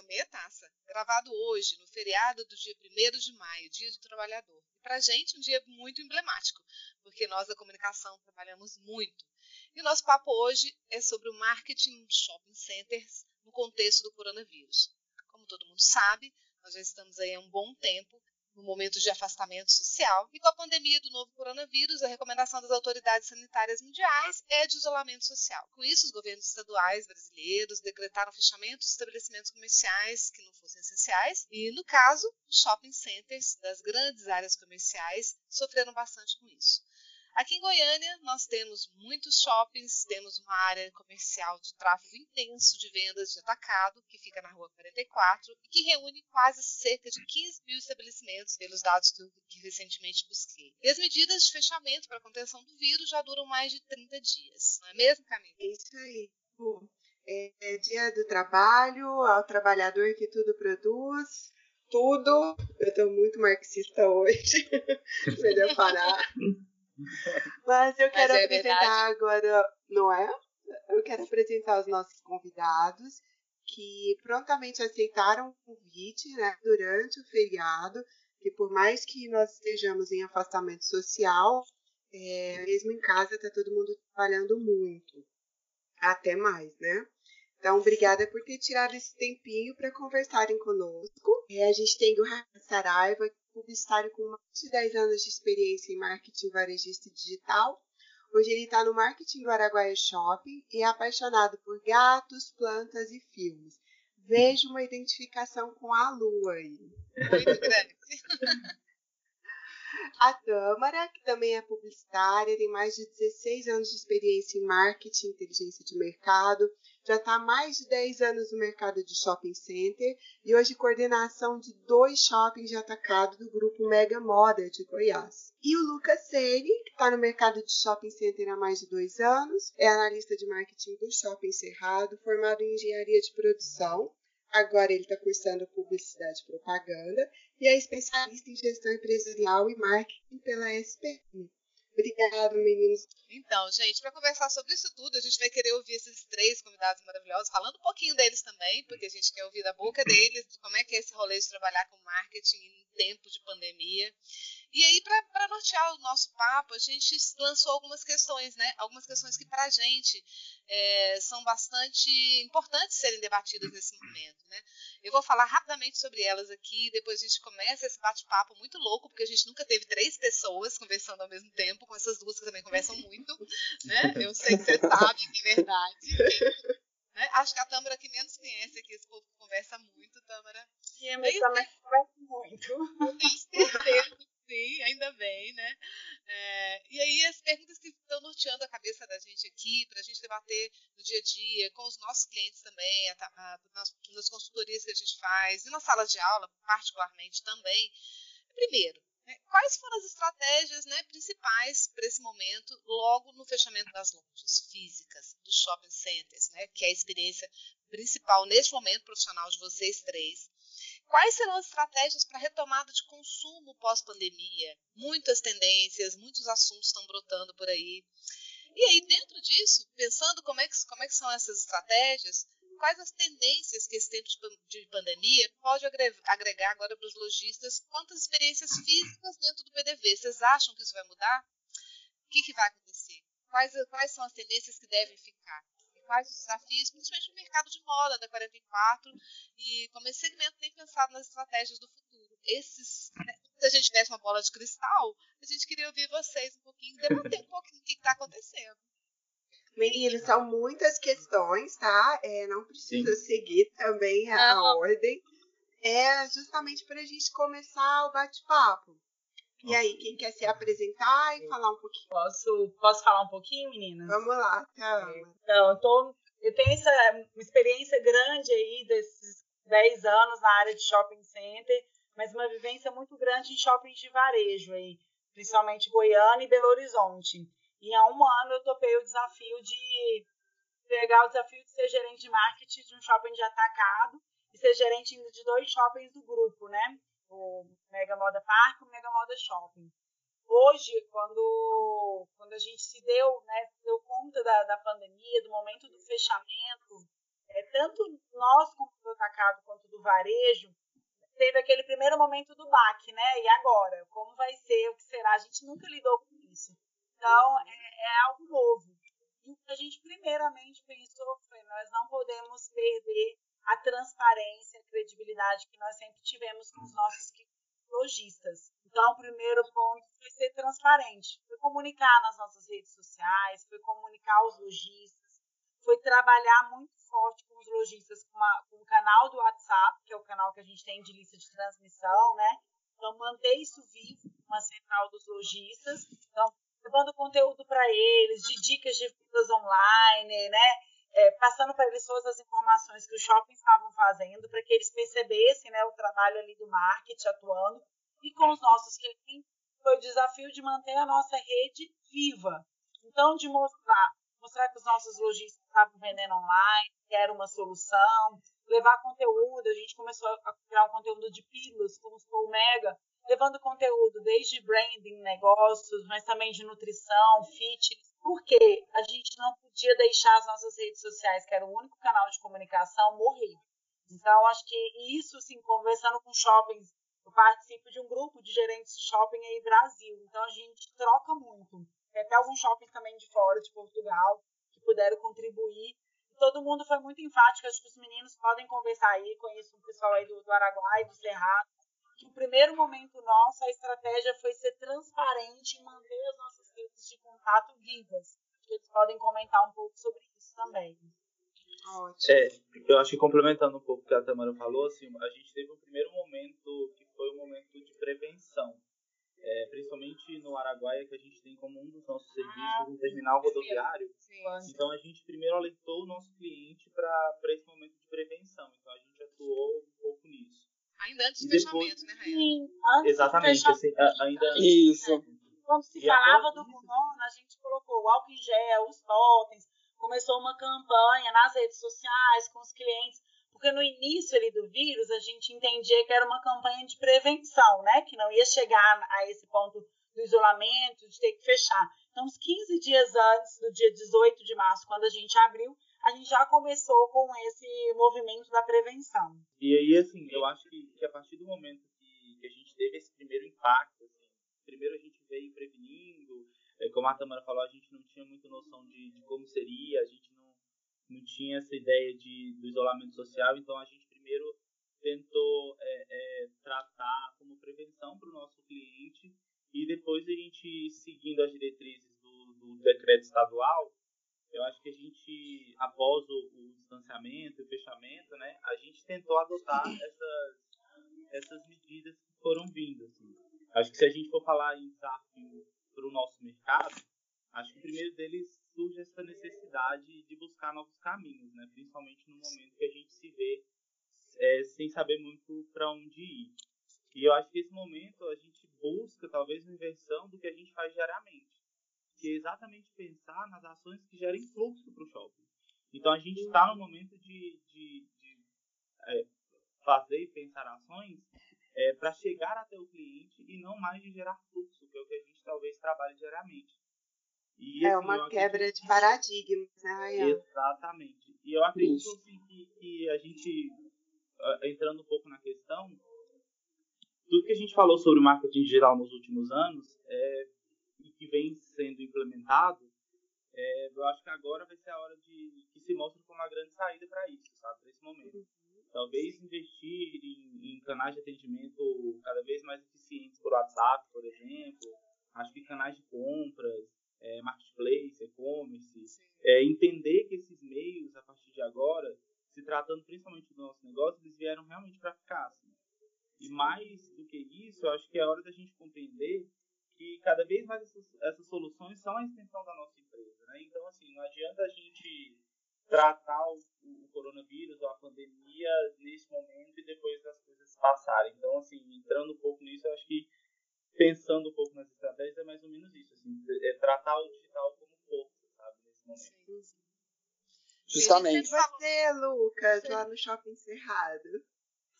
o Meia Taça, gravado hoje, no feriado do dia 1 de maio, Dia do Trabalhador. E para a gente, um dia muito emblemático, porque nós da comunicação trabalhamos muito. E o nosso papo hoje é sobre o marketing shopping centers no contexto do coronavírus. Como todo mundo sabe, nós já estamos aí há um bom tempo no momento de afastamento social, e com a pandemia do novo coronavírus, a recomendação das autoridades sanitárias mundiais é de isolamento social. Com isso, os governos estaduais brasileiros decretaram fechamento dos estabelecimentos comerciais que não fossem essenciais, e, no caso, os shopping centers das grandes áreas comerciais sofreram bastante com isso. Aqui em Goiânia, nós temos muitos shoppings, temos uma área comercial de tráfego intenso de vendas de atacado, que fica na rua 44, e que reúne quase cerca de 15 mil estabelecimentos, pelos dados que, que recentemente busquei. E as medidas de fechamento para a contenção do vírus já duram mais de 30 dias, não é mesmo, Camila? É isso aí. É, é dia do trabalho, ao trabalhador que tudo produz, tudo. Eu estou muito marxista hoje. Melhor parar. Mas eu quero Mas é apresentar verdade. agora, não é? Eu quero apresentar os nossos convidados que prontamente aceitaram o convite né, durante o feriado, que por mais que nós estejamos em afastamento social, é, mesmo em casa está todo mundo trabalhando muito, até mais, né? Então, obrigada por ter tirado esse tempinho para conversarem conosco. É, a gente tem o Rafa Saraiva, publicitário com mais de 10 anos de experiência em marketing varejista digital. Hoje ele está no marketing do Araguaia Shopping e é apaixonado por gatos, plantas e filmes. Vejo uma identificação com a lua aí. Muito grande. A Tâmara, que também é publicitária, tem mais de 16 anos de experiência em marketing, inteligência de mercado, já está há mais de 10 anos no mercado de shopping center e hoje coordenação de dois shoppings de atacado do grupo Mega Moda de Goiás. E o Lucas Seri, que está no mercado de shopping center há mais de dois anos, é analista de marketing do Shopping Cerrado, formado em engenharia de produção Agora ele está cursando publicidade e propaganda e é especialista em gestão empresarial e marketing pela SPM. Obrigada, meninos. Então, gente, para conversar sobre isso tudo, a gente vai querer ouvir esses três convidados maravilhosos, falando um pouquinho deles também, porque a gente quer ouvir da boca deles como é que é esse rolê de trabalhar com marketing em tempo de pandemia. E aí, para nortear o nosso papo, a gente lançou algumas questões, né? Algumas questões que, para a gente, é, são bastante importantes serem debatidas nesse momento, né? Eu vou falar rapidamente sobre elas aqui, depois a gente começa esse bate-papo muito louco, porque a gente nunca teve três pessoas conversando ao mesmo tempo, com essas duas que também conversam muito, né? Eu sei que você sabe que é verdade. Né? Acho que a Tâmara que menos conhece aqui, esse povo conversa muito, Tâmara. Sim, mas também conversa muito. Eu tenho certeza ainda bem, né? É, e aí as perguntas que estão norteando a cabeça da gente aqui, para a gente debater no dia a dia, com os nossos clientes também, a, a, nas, nas consultorias que a gente faz, e na sala de aula, particularmente também. Primeiro, né, quais foram as estratégias né, principais para esse momento, logo no fechamento das lojas físicas, dos shopping centers, né, que é a experiência principal neste momento profissional de vocês três? Quais serão as estratégias para retomada de consumo pós-pandemia? Muitas tendências, muitos assuntos estão brotando por aí. E aí, dentro disso, pensando como é que, como é que são essas estratégias, quais as tendências que esse tempo de pandemia pode agregar agora para os lojistas, quantas experiências físicas dentro do PDV? Vocês acham que isso vai mudar? O que, que vai acontecer? Quais, quais são as tendências que devem ficar? Quais os desafios, principalmente no mercado de moda da 44, e como esse segmento tem pensado nas estratégias do futuro. Esses, né, se a gente tivesse uma bola de cristal, a gente queria ouvir vocês um pouquinho, debater um pouquinho o que está acontecendo. Meninos, são muitas questões, tá? É, não precisa Sim. seguir também a, a ordem. É justamente para a gente começar o bate-papo. E aí, quem quer se apresentar e falar um pouquinho? Posso, posso falar um pouquinho, meninas? Vamos lá, tá. Então, eu, tô, eu tenho essa experiência grande aí desses 10 anos na área de shopping center, mas uma vivência muito grande em shoppings de varejo aí, principalmente Goiânia e Belo Horizonte. E há um ano eu topei o desafio de pegar o desafio de ser gerente de marketing de um shopping de atacado e ser gerente de dois shoppings do grupo, né? O Mega Moda Park e o Mega Moda Shopping. Hoje, quando, quando a gente se deu, né, deu conta da, da pandemia, do momento do fechamento, é, tanto nós como atacado quanto do varejo, teve aquele primeiro momento do baque, né? E agora? Como vai ser? O que será? A gente nunca lidou com isso. Então, é, é algo novo. E a gente primeiramente pensou foi: nós não podemos perder a transparência, a credibilidade que nós sempre tivemos com os nossos lojistas. Então, o primeiro ponto foi ser transparente, foi comunicar nas nossas redes sociais, foi comunicar aos lojistas, foi trabalhar muito forte com os lojistas com, com o canal do WhatsApp, que é o canal que a gente tem de lista de transmissão, né? Então, manter isso vivo, uma central dos lojistas. Então, levando conteúdo para eles, de dicas de vendas online, né? É, passando para eles todas as informações que os shoppings estavam fazendo, para que eles percebessem né, o trabalho ali do marketing atuando. E com os nossos clientes, foi o desafio de manter a nossa rede viva. Então, de mostrar, mostrar que os nossos lojistas estavam vendendo online, que era uma solução, levar conteúdo. A gente começou a criar um conteúdo de pílulas, como o Mega, levando conteúdo desde branding, negócios, mas também de nutrição, fitness, porque a gente não podia deixar as nossas redes sociais, que era o único canal de comunicação, morrer. Então, acho que isso, assim, conversando com shoppings, eu participo de um grupo de gerentes de shopping aí Brasil, então a gente troca muito. Tem até alguns shoppings também de fora, de Portugal, que puderam contribuir. Todo mundo foi muito enfático, acho que os meninos podem conversar aí, conheço um pessoal aí do, do Araguai, do Cerrado, que o primeiro momento nosso, a estratégia foi ser transparente e manter as nossas redes de contato vivas. Acho que eles podem comentar um pouco sobre isso também. É, eu acho que complementando um pouco o que a Tamara falou, assim, a gente teve um primeiro momento que foi um momento de prevenção. É, principalmente no Araguaia, que a gente tem como um dos nossos ah, serviços um terminal rodoviário. Sim. Então a gente primeiro alertou o nosso cliente para esse momento de prevenção. Então a gente atuou um pouco nisso. Ainda antes do fechamento, né, Raia? Sim, antes Exatamente, assim, ainda Isso. Quando se e falava do corona, a gente colocou o álcool em gel, os totens, começou uma campanha nas redes sociais com os clientes, porque no início ali do vírus a gente entendia que era uma campanha de prevenção, né? Que não ia chegar a esse ponto do isolamento, de ter que fechar. Então, uns 15 dias antes do dia 18 de março, quando a gente abriu, a gente já começou com esse movimento da prevenção. E aí, assim, eu acho que, que a partir do momento que, que, a gente teve esse primeiro impacto, assim, primeiro a gente veio prevenindo, é, como a Tamara falou, a gente não tinha muita noção de, de como seria, a gente não, não tinha essa ideia de, do isolamento social, então a gente primeiro tentou é, é, tratar como prevenção para o nosso cliente e depois a gente, seguindo as diretrizes do, do decreto estadual, eu acho que a gente, após o, o distanciamento e o fechamento, né, a gente tentou adotar essas, essas medidas que foram vindo. Assim. Acho que se a gente for falar em desafio para o nosso mercado, acho que o primeiro deles surge essa necessidade de buscar novos caminhos, né, principalmente no momento que a gente se vê é, sem saber muito para onde ir. E eu acho que esse momento a gente busca talvez uma inversão do que a gente faz diariamente que é exatamente pensar nas ações que gerem fluxo para o shopping. Então a gente está no momento de, de, de é, fazer e pensar ações é, para chegar até o cliente e não mais de gerar fluxo, que é o que a gente talvez trabalhe diariamente. E, é assim, uma quebra acredito... de paradigmas, né, Ryan? Exatamente. E eu acredito assim, que, que a gente, entrando um pouco na questão, tudo que a gente falou sobre marketing digital nos últimos anos é que vem sendo implementado, é, eu acho que agora vai ser a hora de que se mostre como uma grande saída para isso, sabe, para esse momento. Talvez investir em, em, canais de atendimento cada vez mais eficientes por WhatsApp, por exemplo. Acho que canais de compras, é, marketplace, e-commerce, é, entender que esses meios, a partir de agora, se tratando principalmente do nosso negócio, eles vieram realmente para ficar. Assim. E mais do que isso, eu acho que é hora da gente compreender que cada vez mais essas, essas soluções são a extensão da nossa empresa. Né? Então, assim, não adianta a gente tratar o, o, coronavírus ou a pandemia nesse momento e depois das coisas passarem. Então, assim, entrando um pouco nisso, eu acho que pensando um pouco nas estratégias é mais ou menos isso, assim, é tratar o digital como força, sabe, nesse momento. Sim. Justamente. Você, Lucas, lá no Shopping Cerrado.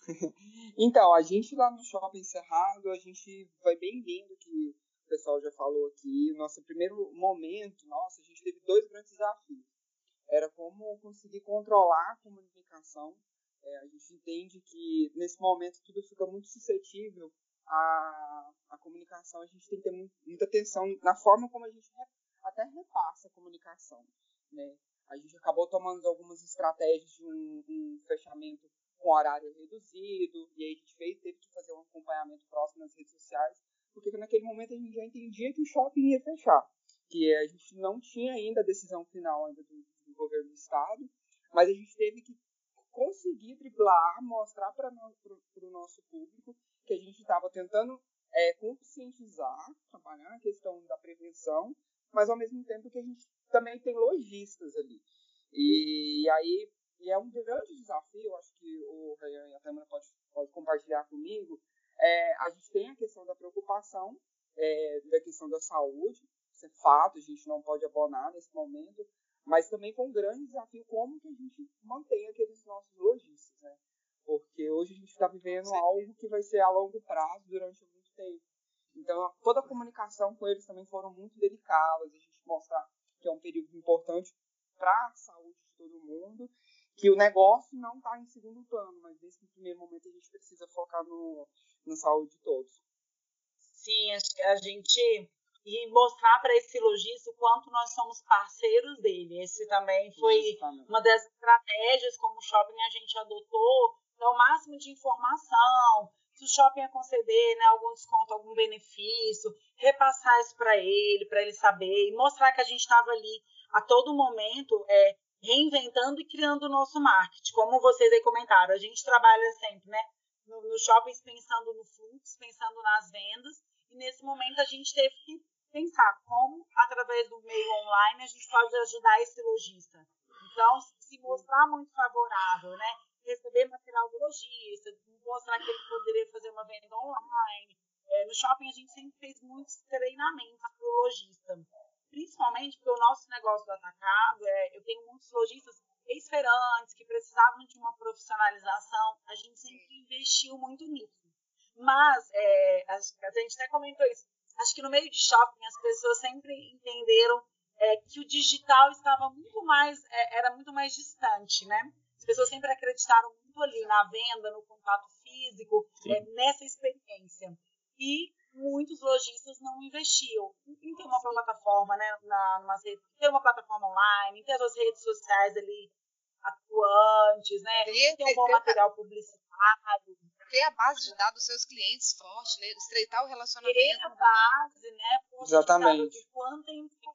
então, a gente lá no Shopping Cerrado, a gente vai bem vendo que pessoal já falou aqui, nosso primeiro momento, nossa, a gente teve dois grandes desafios. Era como conseguir controlar a comunicação É, a gente entende que nesse momento tudo fica muito suscetível à, à comunicação. A gente tem que ter muita atenção na forma como a gente até repassa a comunicação. Né? A gente acabou tomando algumas estratégias de um, um fechamento com horário reduzido, e aí a gente fez, teve que fazer um acompanhamento próximo nas redes sociais, porque naquele momento a gente já entendia que o shopping ia fechar, que a gente não tinha ainda a decisão final ainda do, do governo do estado, mas a gente teve que conseguir driblar, mostrar para o nosso público que a gente estava tentando é, conscientizar, trabalhar a questão da prevenção, mas ao mesmo tempo que a gente também tem lojistas ali. E, e aí e é um grande desafio, acho que o Rayan e a Câmara pode, pode compartilhar comigo. É, a gente tem a questão da preocupação, é, da questão da saúde, isso é fato, a gente não pode abonar nesse momento, mas também foi um grande desafio como que a gente mantém aqueles nossos lojistas, né? Porque hoje a gente está vivendo Sim. algo que vai ser a longo prazo durante muito tempo. Então, toda a comunicação com eles também foram muito delicadas, a gente mostrar que é um período importante para a saúde de todo mundo que o negócio não está em segundo plano, mas nesse primeiro momento a gente precisa focar no, na saúde de todos. Sim, acho que a gente e mostrar para esse lojista o quanto nós somos parceiros dele. Esse também foi Justamente. uma das estratégias como o shopping a gente adotou, é o máximo de informação, se o shopping ia conceder né, algum desconto, algum benefício, repassar isso para ele, para ele saber, e mostrar que a gente estava ali a todo momento é, reinventando e criando o nosso marketing. Como vocês aí comentaram, a gente trabalha sempre, né? No, no shoppings pensando no fluxo, pensando nas vendas, e nesse momento a gente teve que pensar como, através do meio online, a gente pode ajudar esse lojista. Então, se mostrar muito favorável, né? Receber material do lojista, mostrar que ele poderia fazer uma venda online. É, no shopping a gente sempre fez muitos treinamentos para o lojista principalmente porque o nosso negócio do atacado, é, eu tenho muitos lojistas esperantes que precisavam de uma profissionalização, a gente sempre investiu muito nisso. Mas, é, a, a gente até comentou isso, acho que no meio de shopping as pessoas sempre entenderam é, que o digital estava muito mais, é, era muito mais distante, né? As pessoas sempre acreditaram muito ali na venda, no contato físico, é, nessa experiência. E muitos lojistas não investiam em ter uma plataforma, né, na, numa rede, ter uma plataforma online, ter as redes sociais ali atuantes, né, ter, um bom ter, material publicitário. Ter a base de dados dos seus clientes forte, né, estreitar o relacionamento. Ter a base, né, Exatamente. quanto é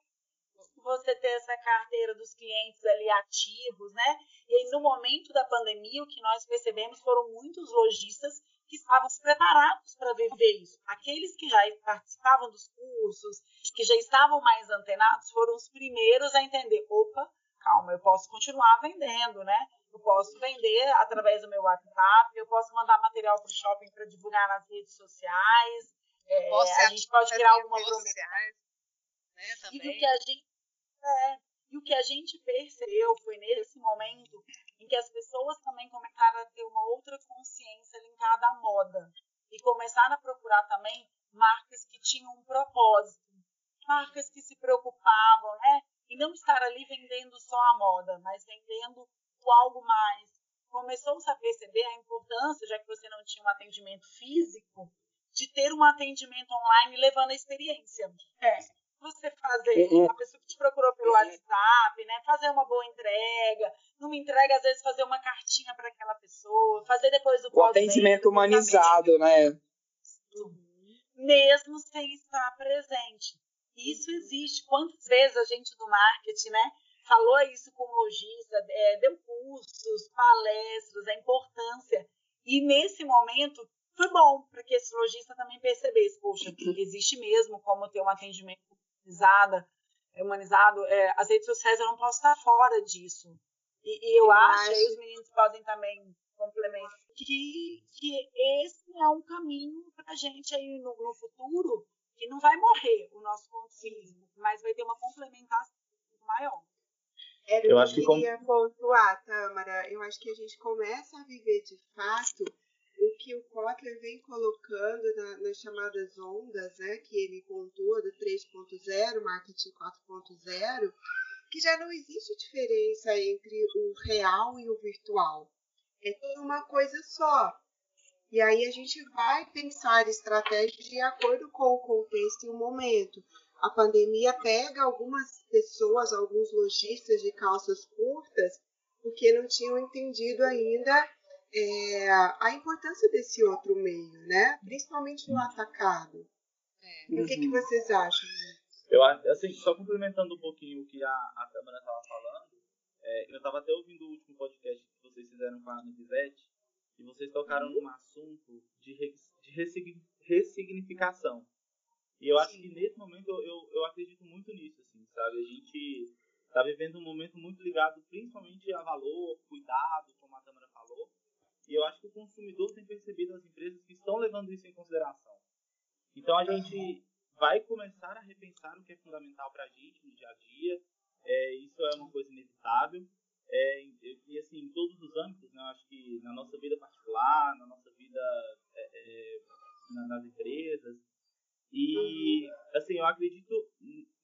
você ter essa carteira dos clientes ali ativos, né? E aí, no momento da pandemia, o que nós percebemos foram muitos lojistas que estavam preparados para viver isso. Aqueles que já participavam dos cursos, que já estavam mais antenados, foram os primeiros a entender: opa, calma, eu posso continuar vendendo, né? Eu posso vender através do meu WhatsApp, eu posso mandar material para o shopping para divulgar nas redes sociais. É, a gente pode criar alguma promessa. Né, e o que a gente é, e o que a gente percebeu foi nesse momento em que as pessoas também começaram a ter uma outra consciência linkada à moda e começaram a procurar também marcas que tinham um propósito, marcas que se preocupavam, né? E não estar ali vendendo só a moda, mas vendendo algo mais. Começou-se a perceber a importância, já que você não tinha um atendimento físico, de ter um atendimento online levando a experiência. É você fazer, uhum. a pessoa que te procurou pelo WhatsApp, né? Fazer uma boa entrega, numa entrega, às vezes, fazer uma cartinha para aquela pessoa, fazer depois o O atendimento humanizado, né? Mesmo sem estar presente. Isso existe. Quantas vezes a gente do marketing, né? Falou isso com o lojista, é, deu cursos, palestras, a importância. E nesse momento foi bom para que esse lojista também percebesse, poxa, existe mesmo como ter um atendimento humanizada, é, humanizado, é, as redes sociais eu não posso estar fora disso. E, e eu, eu acho, acho, aí os meninos podem também complementar, que, que esse é um caminho para a gente aí no, no, futuro, que não vai morrer o nosso físico, mas vai ter uma complementação maior. Era eu, eu acho que queria pontuar, Tamara. Eu acho que a gente começa a viver de fato o que o Kotler vem colocando na, nas chamadas ondas, né, que ele pontua do 3.0, marketing 4.0, que já não existe diferença entre o real e o virtual. é tudo uma coisa só. E aí a gente vai pensar estratégias de acordo com o contexto e o momento. A pandemia pega algumas pessoas, alguns lojistas de calças curtas, porque não tinham entendido ainda é, a importância desse outro meio, né? Principalmente no atacado. É. O que, que vocês acham? Eu, assim, só complementando um pouquinho o que a, a Câmara estava falando, é, eu estava até ouvindo o último podcast que vocês fizeram com a Ana Bizete, e vocês tocaram num assunto de, re, de ressignificação. E eu acho que nesse momento eu, eu, eu acredito muito nisso, assim, sabe? A gente está vivendo um momento muito ligado principalmente a valor, cuidado, como a Câmara falou. E eu acho que o consumidor tem percebido as empresas que estão levando isso em consideração. Então a gente vai começar a repensar o que é fundamental para a gente no dia a dia. É, isso é uma coisa inevitável. É, e assim, em todos os âmbitos, né? Eu acho que na nossa vida particular, na nossa vida é, é nas empresas. E assim, eu acredito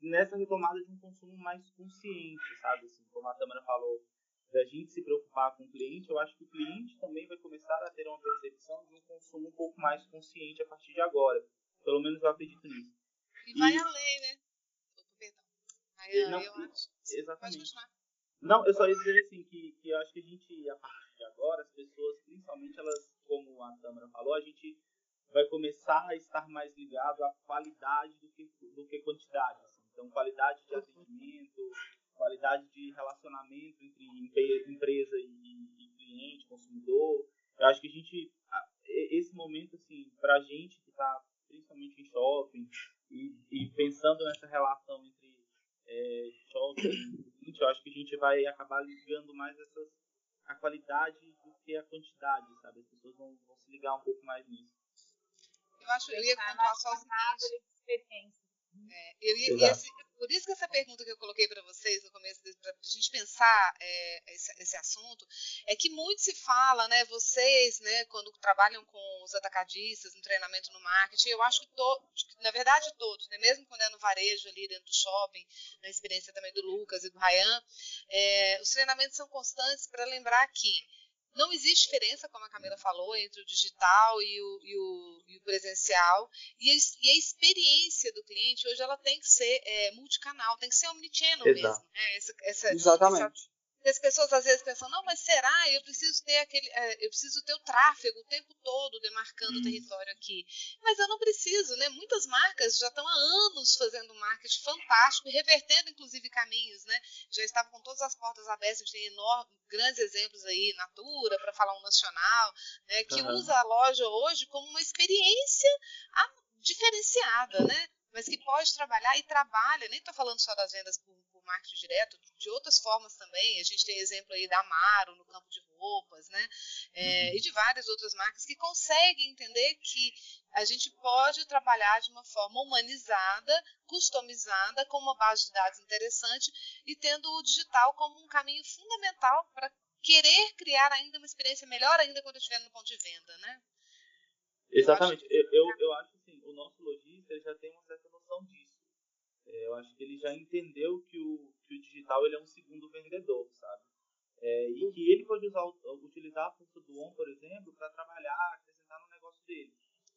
nessa retomada de um consumo mais consciente, sabe? Assim, como a Tamara falou, da gente se preocupar com o cliente, eu acho que o cliente também vai começar a ter uma percepção de um consumo um pouco mais consciente a partir de agora. Pelo menos eu acredito nisso. E vai e... além, né? Perdão. Aí, não, eu acho. Exatamente. Não, eu só ia dizer assim que, que eu acho que a gente, a partir de agora, as pessoas, principalmente elas, como a Tamara falou, a gente vai começar a estar mais ligado à qualidade do que, do que quantidade. Assim. Então, qualidade de atendimento, qualidade de relacionamento entre empresa e, cliente, consumidor. Eu acho que a gente, esse momento, assim, para a gente que está principalmente em shopping e, e, pensando nessa relação entre é, shopping e cliente, eu acho que a gente vai acabar ligando mais essas, a qualidade do que a quantidade, sabe? As pessoas vão, vão se ligar um pouco mais nisso. Eu acho que eu ia pontuar só o seguinte. É, esse, por isso que essa pergunta que eu coloquei para vocês no começo, para a gente pensar é, esse, esse, assunto, é que muito se fala, né, vocês, né, quando trabalham com os atacadistas no treinamento no marketing, eu acho que, to, na verdade todos, né, mesmo quando é no varejo ali dentro do shopping, na experiência também do Lucas e do Ryan, é, os treinamentos são constantes para lembrar que não existe diferença, como a Camila falou, entre o digital e o, e o, e o presencial. E a, e a, experiência do cliente hoje ela tem que ser é, multicanal, tem que ser omnichannel Exato. mesmo. Né? Essa, essa, Exatamente. Essa, as pessoas às vezes pensam, não, mas será? Eu preciso ter aquele, é, eu preciso ter o tráfego o tempo todo demarcando o território aqui. Mas eu não preciso, né? Muitas marcas já estão há anos fazendo marketing fantástico, revertendo inclusive caminhos, né? Já estavam com todas as portas abertas, a gente tem enormes, grandes exemplos aí, Natura, para falar um nacional, né? Que uhum. usa a loja hoje como uma experiência diferenciada, né? mas que pode trabalhar e trabalha, nem estou falando só das vendas por, marketing direto, de outras formas também. A gente tem exemplo aí da Amaro no campo de roupas, né? É, uhum. E de várias outras marcas que conseguem entender que a gente pode trabalhar de uma forma humanizada, customizada, com uma base de dados interessante e tendo o digital como um caminho fundamental para querer criar ainda uma experiência melhor ainda quando estiver no ponto de venda, né? Exatamente. Eu, eu, eu acho assim, o nosso lojista já tem uma certa noção disso. É, eu acho que ele já entendeu que o, que o digital ele é um segundo vendedor, sabe? É, e que ele pode usar, utilizar a força do ON, por exemplo, para trabalhar, acrescentar no negócio dele.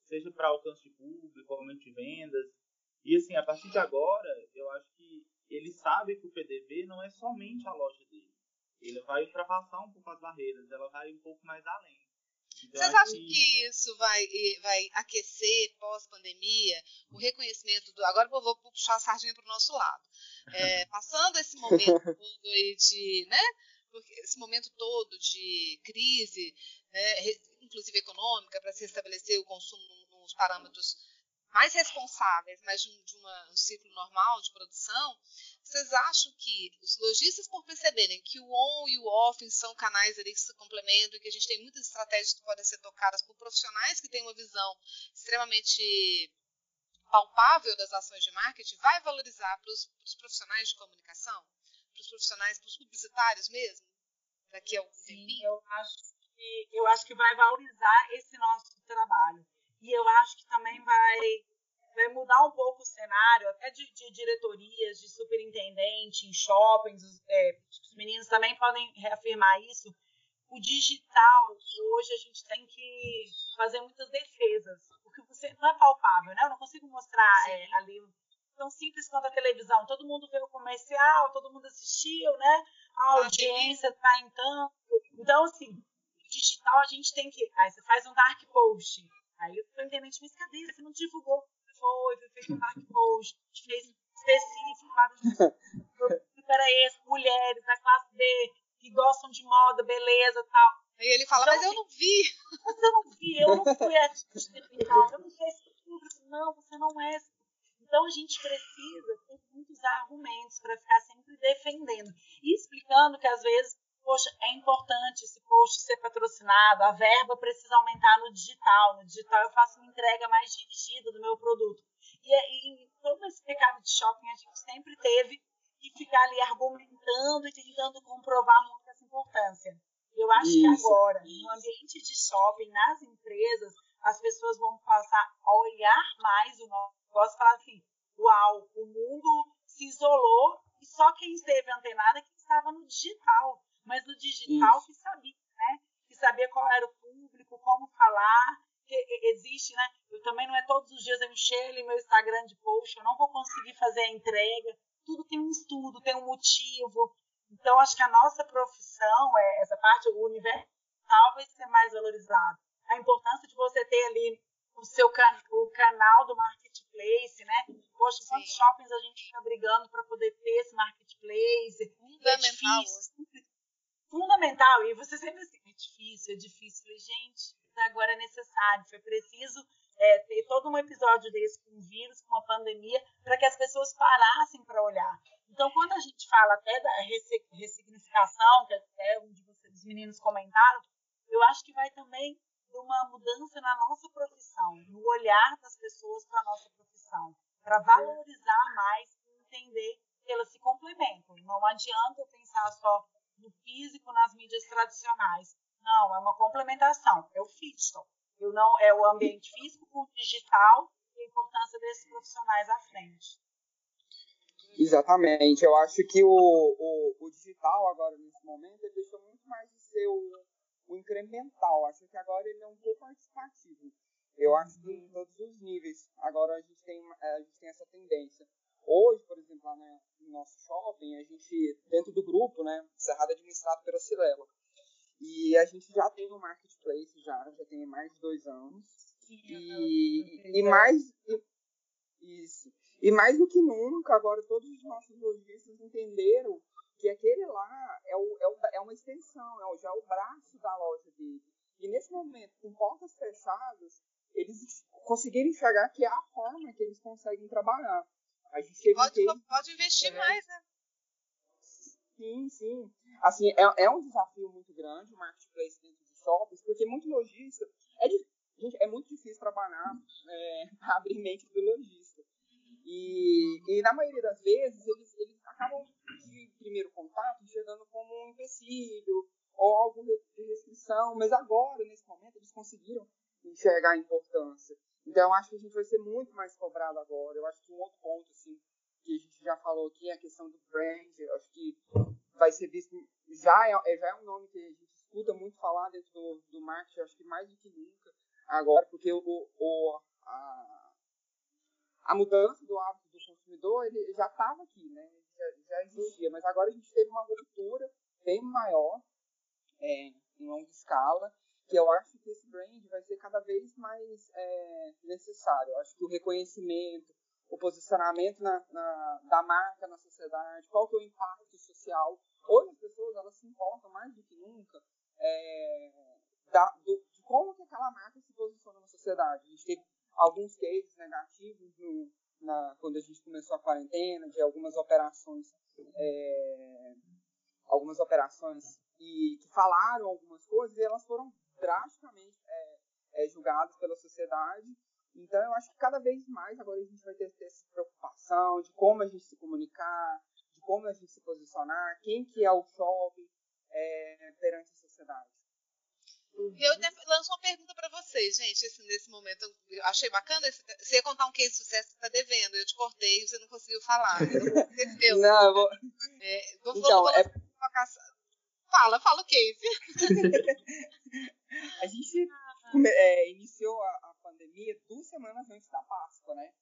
Seja para alcance de público, aumento de vendas. E assim, a partir de agora, eu acho que ele sabe que o PDV não é somente a loja dele. Ele vai ultrapassar um pouco as barreiras, ela vai um pouco mais além. Vocês acham que isso vai, vai aquecer pós-pandemia o reconhecimento do. Agora eu vou puxar a sardinha para o nosso lado. É, passando esse momento todo de. Né, esse momento todo de crise, né, inclusive econômica, para se restabelecer o consumo nos parâmetros mais responsáveis, mas de, um, de uma, um ciclo normal de produção, vocês acham que os lojistas, por perceberem que o on e o off são canais ali que se complementam e que a gente tem muitas estratégias que podem ser tocadas por profissionais que têm uma visão extremamente palpável das ações de marketing, vai valorizar para os profissionais de comunicação? Para os profissionais, para os publicitários mesmo? Daqui a algum Sim, tempinho? Eu acho, que, eu acho que vai valorizar esse nosso trabalho e eu acho que também vai, vai mudar um pouco o cenário, até de, de diretorias, de superintendente em shoppings. É, os meninos também podem reafirmar isso, o digital, hoje a gente tem que fazer muitas defesas, porque você não é palpável, né? Eu não consigo mostrar é, ali tão simples quanto a televisão. Todo mundo vê o comercial, todo mundo assistiu, né? A audiência está em tanto. Então, assim, digital a gente tem que. Aí você faz um dark post. Aí eu tô entendendo, mas cadê? Você não divulgou? Foi, foi feito um dark post, fez específico para esse, mulheres da classe B, que gostam de moda, beleza tal. Aí ele fala, então, mas eu não vi. Mas eu não vi, eu não fui artista eu não sei se não, você não é. Então a gente precisa ter muitos argumentos para ficar sempre defendendo e explicando que às vezes, poxa, é importante esse post ser patrocinado, a verba precisa aumentar no digital. No digital eu faço uma entrega mais dirigida do meu produto. E, e todo esse pecado de shopping a gente sempre teve e ficar ali argumentando e tentando comprovar muito essa importância. Eu acho Isso. que agora, no ambiente de shopping, nas empresas, as pessoas vão passar a olhar mais o negócio e falar assim: uau, o mundo se isolou e só quem esteve antenado é quem estava no digital. Mas no digital Isso. que sabia, né? Que sabia qual era o público, como falar. Que existe, né? Eu também não é todos os dias eu encher ali meu Instagram de post, eu não vou conseguir fazer a entrega tudo tem um estudo, tem um motivo. Então, acho que a nossa profissão, é, essa parte, o universo, talvez ser mais valorizado. A importância de você ter ali o seu can o canal do marketplace, né? Poxa, quantos shoppings a gente está brigando para poder ter esse marketplace? É difícil, fundamental. E você sempre assim, é difícil, é difícil. Gente, agora é necessário. Foi preciso é, ter todo um episódio desse com um vírus, com uma pandemia, para que as pessoas parassem para olhar. Então, quando a gente fala até da ressignificação, que até um de vocês, os meninos comentaram, eu acho que vai também de uma mudança na nossa profissão, no olhar das pessoas para a nossa profissão, para valorizar mais e entender que elas se complementam. Não adianta eu pensar só no físico nas mídias tradicionais. Não, é uma complementação, é o digital. Eu não, é o ambiente físico com o digital e a importância desses profissionais à frente. Exatamente. Eu acho que o, o, o digital agora, nesse momento, ele deixou muito mais de ser o, o incremental. Acho que agora ele é um pouco participativo. Eu acho que em todos os níveis, agora a gente tem, a gente tem essa tendência. Hoje, por exemplo, lá no nosso shopping, a gente, dentro do grupo, né, Cerrado administrado pela Cilela, e a gente já tem um marketplace, já, já tem mais de dois anos. E, e mais. E, isso. E mais do que nunca, agora todos os nossos lojistas entenderam que aquele lá é, o, é, o, é uma extensão, é o, já é o braço da loja dele. E nesse momento, com portas fechadas, eles conseguiram enxergar que é a forma que eles conseguem trabalhar. A gente teve pode, pode investir é, mais, né? Sim, sim. Assim, é, é um desafio muito grande o marketplace dentro de shoppings, porque muito lojista. É, gente, é muito difícil trabalhar é, abrir mente do lojista. E, e na maioria das vezes eles, eles acabam de primeiro contato enxergando como um empecilho ou algo de restrição, mas agora, nesse momento, eles conseguiram enxergar a importância. Então, acho que a gente vai ser muito mais cobrado agora. Eu acho que um outro ponto, assim, que a gente já falou aqui, é a questão do brand. Eu acho que vai ser visto, já é, é, já é um nome que a gente escuta muito falar dentro do, do marketing, acho que mais do que nunca agora, porque o, o, a, a mudança do hábito do consumidor ele já estava aqui, né? Já, já, existia, mas agora a gente teve uma ruptura bem maior é, em longa escala, que eu acho que esse brand vai ser cada vez mais é, necessário. Eu acho que o reconhecimento, o posicionamento na, na, da marca na sociedade, qual que é o impacto social. Hoje as pessoas elas se importam mais do que nunca é, da, do, de como que aquela marca se posiciona na sociedade. A gente teve alguns cases negativos no, na, quando a gente começou a quarentena, de algumas operações, é, algumas operações e, que falaram algumas coisas e elas foram drasticamente é, é, julgadas pela sociedade então, eu acho que cada vez mais agora a gente vai ter, ter essa preocupação de como a gente se comunicar, de como a gente se posicionar, quem que é o shopping é, perante a sociedade. Eu lanço uma pergunta para vocês, gente, assim, nesse momento. Eu achei bacana. Você ia contar um case de sucesso que está devendo. Eu te cortei e você não conseguiu falar. Não, não eu vou... É, então, é... fala, fala o case. a gente é, iniciou a, a, pandemia duas semanas antes da Páscoa, né?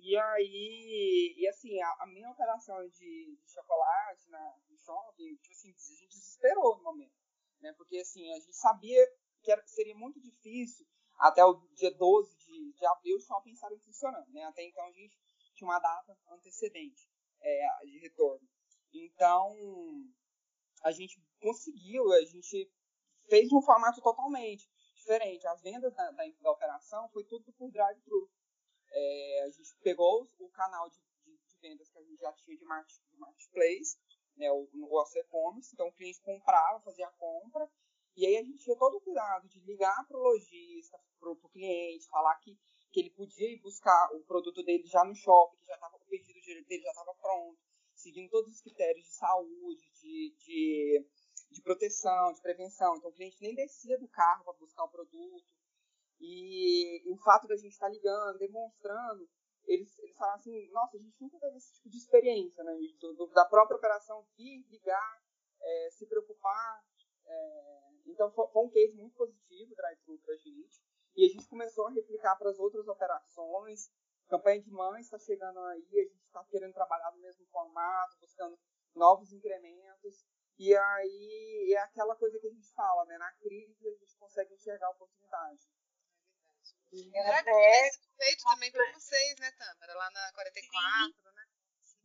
E aí, e assim, a, a minha operação de, de chocolate na, no shopping, tipo assim, a gente desesperou no momento, né? Porque assim, a gente sabia que era, seria muito difícil até o dia 12 de, de abril os shoppings estarem funcionando, né? Até então a gente tinha uma data antecedente é, de retorno. Então, a gente conseguiu, a gente fez um formato totalmente diferente. As vendas da, da, da operação foi tudo por drive-thru. É, a gente pegou o canal de, de, de, vendas que a gente já tinha de, market, de marketplace, né, o, o e-commerce, então o cliente comprava, fazia a compra, e aí a gente tinha todo o cuidado de ligar para o lojista, para o cliente, falar que, que ele podia ir buscar o produto dele já no shopping, que já estava o pedido dele já estava pronto, seguindo todos os critérios de saúde, de, de, de proteção, de prevenção. Então o cliente nem descia do carro para buscar o produto. E, e, o fato da gente estar tá ligando, demonstrando, eles, eles falam assim, nossa, a gente nunca teve esse tipo de experiência, né? Do, do, da própria operação vir, ligar, é, se preocupar. É, então foi, foi, um case muito positivo, drive-thru para a gente. E a gente começou a replicar para as outras operações. Campanha de mães está chegando aí, a gente está querendo trabalhar no mesmo formato, buscando novos incrementos. E aí é aquela coisa que a gente fala, né? Na crise a gente consegue enxergar a oportunidade. É até feito também para vocês, né, Tâmara? Lá na 44, Sim. né?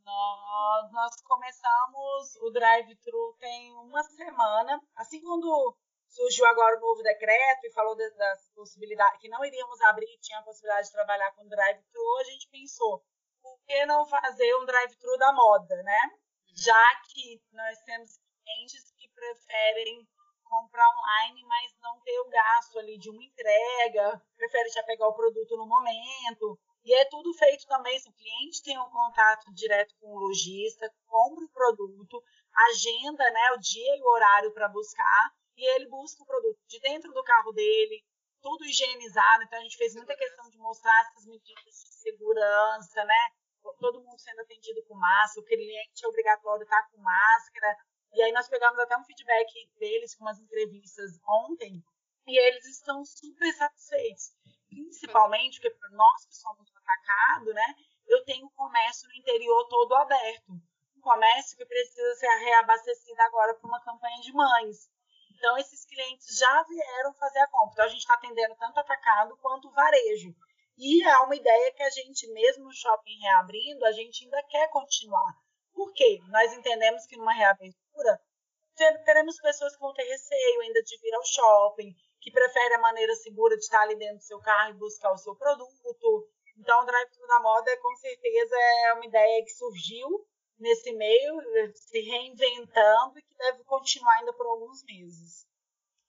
Nós, nós começamos o drive-thru tem uma semana, assim quando surgiu agora o novo decreto e falou das, possibilidades, que não iríamos abrir, tinha a possibilidade de trabalhar com drive-thru, a gente pensou, por que não fazer um drive-thru da moda, né? Já que nós temos clientes que preferem comprar online, mas não ter o gasto ali de uma entrega, prefere já pegar o produto no momento. E é tudo feito também, se o cliente tem um contato direto com o lojista, compra o produto, agenda né, o dia e o horário para buscar, e ele busca o produto de dentro do carro dele, tudo higienizado. Então a gente fez muita questão de mostrar essas medidas de segurança, né? Todo mundo sendo atendido com máscara, o cliente é obrigatório estar com máscara. E aí nós pegamos até um feedback deles com umas entrevistas ontem, e eles estão super satisfeitos. Principalmente porque para nós que somos atacado, né? Eu tenho comércio no interior todo aberto. Um comércio que precisa ser reabastecido agora para uma campanha de mães. Então, esses clientes já vieram fazer a compra. Então, a gente está atendendo tanto atacado quanto varejo. E é uma ideia que a gente, mesmo no shopping reabrindo, a gente ainda quer continuar. Por quê? Nós entendemos que numa reabertura teremos pessoas que vão ter receio ainda de vir ao shopping, que preferem a maneira segura de estar ali dentro do seu carro e buscar o seu produto. Então, o drive-thru da moda, com certeza, é uma ideia que surgiu nesse meio, se reinventando e que deve continuar ainda por alguns meses.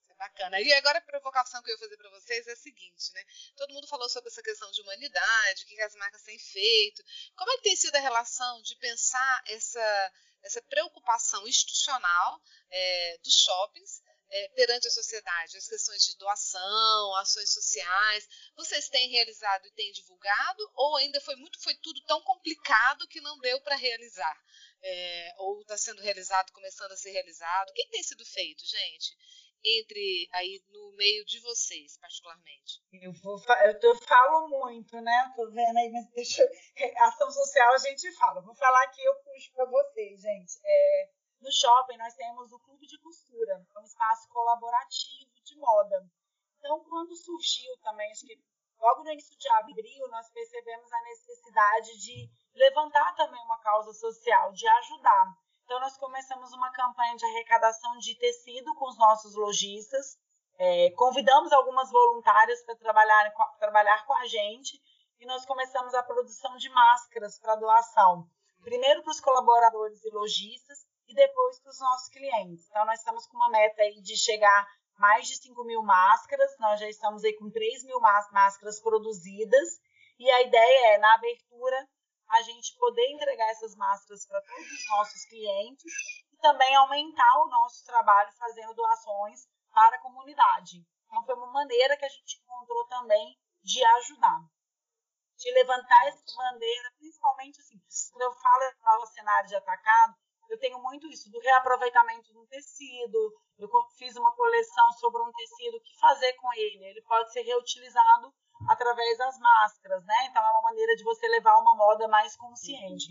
É bacana. E agora a provocação que eu ia fazer para vocês é a seguinte, né? Todo mundo falou sobre essa questão de humanidade, o que as marcas têm feito. Como é que tem sido a relação de pensar essa, essa preocupação institucional é, dos shoppings é, perante a sociedade, as questões de doação, ações sociais, vocês têm realizado e têm divulgado, ou ainda foi muito, foi tudo tão complicado que não deu para realizar? É, ou está sendo realizado, começando a ser realizado? O que tem sido feito, gente? Entre aí no meio de vocês, particularmente. Eu, vou, eu, eu falo muito, né? Tô vendo aí, mas deixa. Ação social a gente fala. Vou falar que eu puxo para vocês, gente. É, no shopping, nós temos o Clube de Costura, é um espaço colaborativo de moda. Então, quando surgiu também, acho que logo no início de abril, nós percebemos a necessidade de levantar também uma causa social, de ajudar. Então, nós começamos uma campanha de arrecadação de tecido com os nossos lojistas. É, convidamos algumas voluntárias para trabalhar, trabalhar com a gente e nós começamos a produção de máscaras para doação. Primeiro para os colaboradores e lojistas e depois para os nossos clientes. Então, nós estamos com uma meta aí de chegar mais de 5 mil máscaras, nós já estamos aí com 3 mil máscaras produzidas, e a ideia é, na abertura, a gente poder entregar essas máscaras para todos os nossos clientes e também aumentar o nosso trabalho fazendo doações para a comunidade. Então, foi uma maneira que a gente encontrou também de ajudar, de levantar essa bandeira, principalmente assim, quando eu falo no cenário de atacado, eu tenho muito isso do reaproveitamento do tecido. Eu fiz uma coleção sobre um tecido, o que fazer com ele? Ele pode ser reutilizado através das máscaras, né? Então é uma maneira de você levar uma moda mais consciente.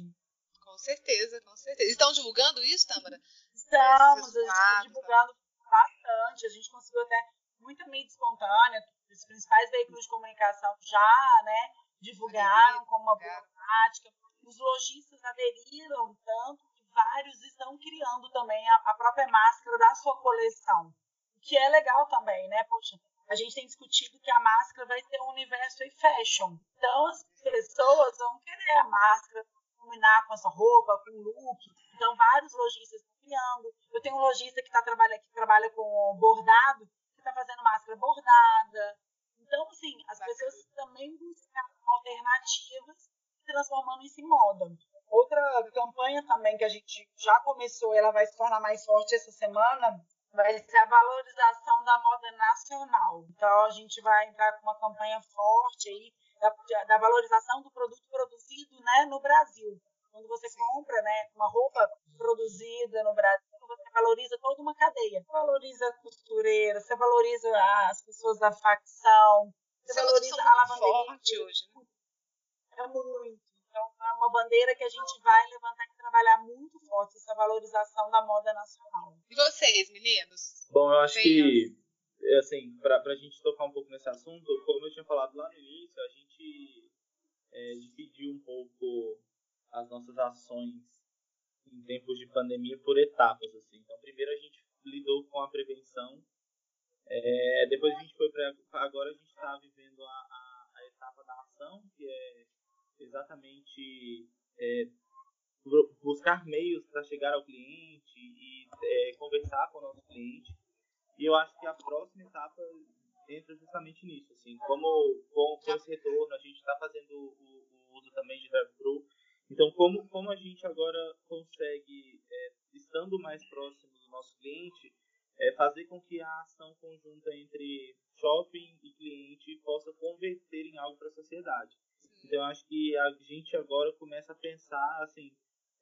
Com certeza, com certeza. Estão divulgando isso, Tâmara? Estamos, a gente está divulgando bastante. A gente conseguiu até muita mídia espontânea, os principais veículos de comunicação já, né, divulgaram como uma boa prática. Os lojistas aderiram tanto vários estão criando também a, a própria máscara da sua coleção. O que é legal também, né? Poxa, a gente tem discutido que a máscara vai ter um universo em fashion. Então as pessoas vão querer a máscara combinar com a sua roupa, com o look. Então vários lojistas estão criando. Eu tenho um lojista que, tá, trabalha, que trabalha com bordado, que está fazendo máscara bordada. Então, assim, as pessoas também buscam alternativas transformando isso em moda. Outra campanha também que a gente já começou, ela vai se tornar mais forte essa semana, vai ser a valorização da moda nacional. Então a gente vai entrar com uma campanha forte aí da, da valorização do produto produzido, né, no Brasil. Quando você compra, né, uma roupa produzida no Brasil, você valoriza toda uma cadeia. Você valoriza a costureira, você valoriza as pessoas da facção, você, valoriza a lavanderia. forte hoje, né? É muito. Então, é uma bandeira que a gente vai levantar e trabalhar muito forte essa valorização da moda nacional. E vocês, meninos? Bom, eu acho que, assim, para a gente tocar um pouco nesse assunto, como eu tinha falado lá no início, a gente é, dividiu um pouco as nossas ações em tempos de pandemia por etapas, assim. Então, primeiro a gente lidou com a prevenção, é, depois a gente foi para agora a gente está vivendo a, a, a etapa da ação, que é exatamente é, buscar meios para chegar ao cliente e é, conversar com o nosso cliente. E eu acho que a próxima etapa entra justamente nisso, assim, como com, com esse retorno a gente está fazendo o, o, uso também de drive-thru. Então, como, como a gente agora consegue, é, estando mais próximo do nosso cliente, é, fazer com que a ação conjunta entre shopping e cliente possa converter em algo para a sociedade. Então, eu acho que a gente agora começa a pensar, assim,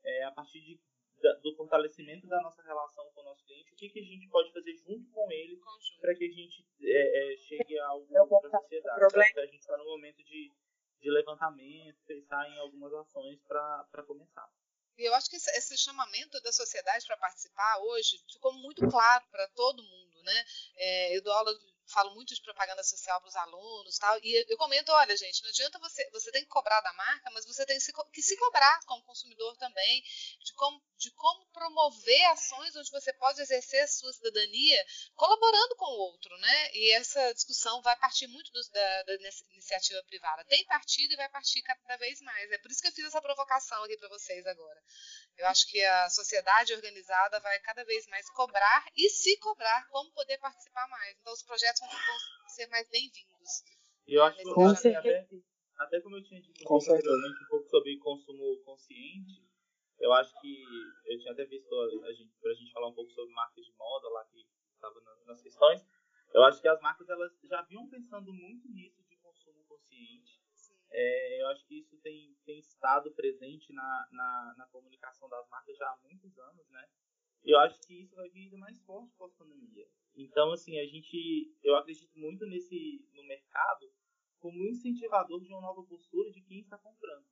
é, a partir de, da, do fortalecimento da nossa relação com o nosso cliente, o que, que a gente pode fazer junto com ele para que a gente é, é, chegue a algo para a sociedade. Então, a gente está no momento de, de levantamento, pensar em algumas ações para começar. E eu acho que esse chamamento da sociedade para participar hoje ficou muito claro para todo mundo, né? É, eu dou aula falo muito de propaganda social para os alunos tal, e eu comento, olha, gente, não adianta você, você tem que cobrar da marca, mas você tem que se cobrar como consumidor também, de como, de como promover ações onde você pode exercer a sua cidadania colaborando com o outro, né? E essa discussão vai partir muito do, da, da, iniciativa privada. Tem partido e vai partir cada vez mais. É por isso que eu fiz essa provocação aqui para vocês agora. Eu acho que a sociedade organizada vai cada vez mais cobrar e se cobrar como poder participar mais. Então, os projetos vão, vão ser mais bem-vindos. E eu acho que com até, até como eu tinha dito anteriormente um pouco sobre consumo consciente, eu acho que eu tinha até visto a gente, pra gente falar um pouco sobre marcas de moda lá que estava nas questões. Eu acho que as marcas elas já vinham pensando muito nisso de consumo consciente. É, eu acho que isso tem, tem estado presente na, na, na, comunicação das marcas já há muitos anos, né? E eu acho que isso vai vir ainda mais forte pós-pandemia. Então, assim, a gente, eu acredito muito nesse, no mercado como incentivador de uma nova postura de quem está comprando.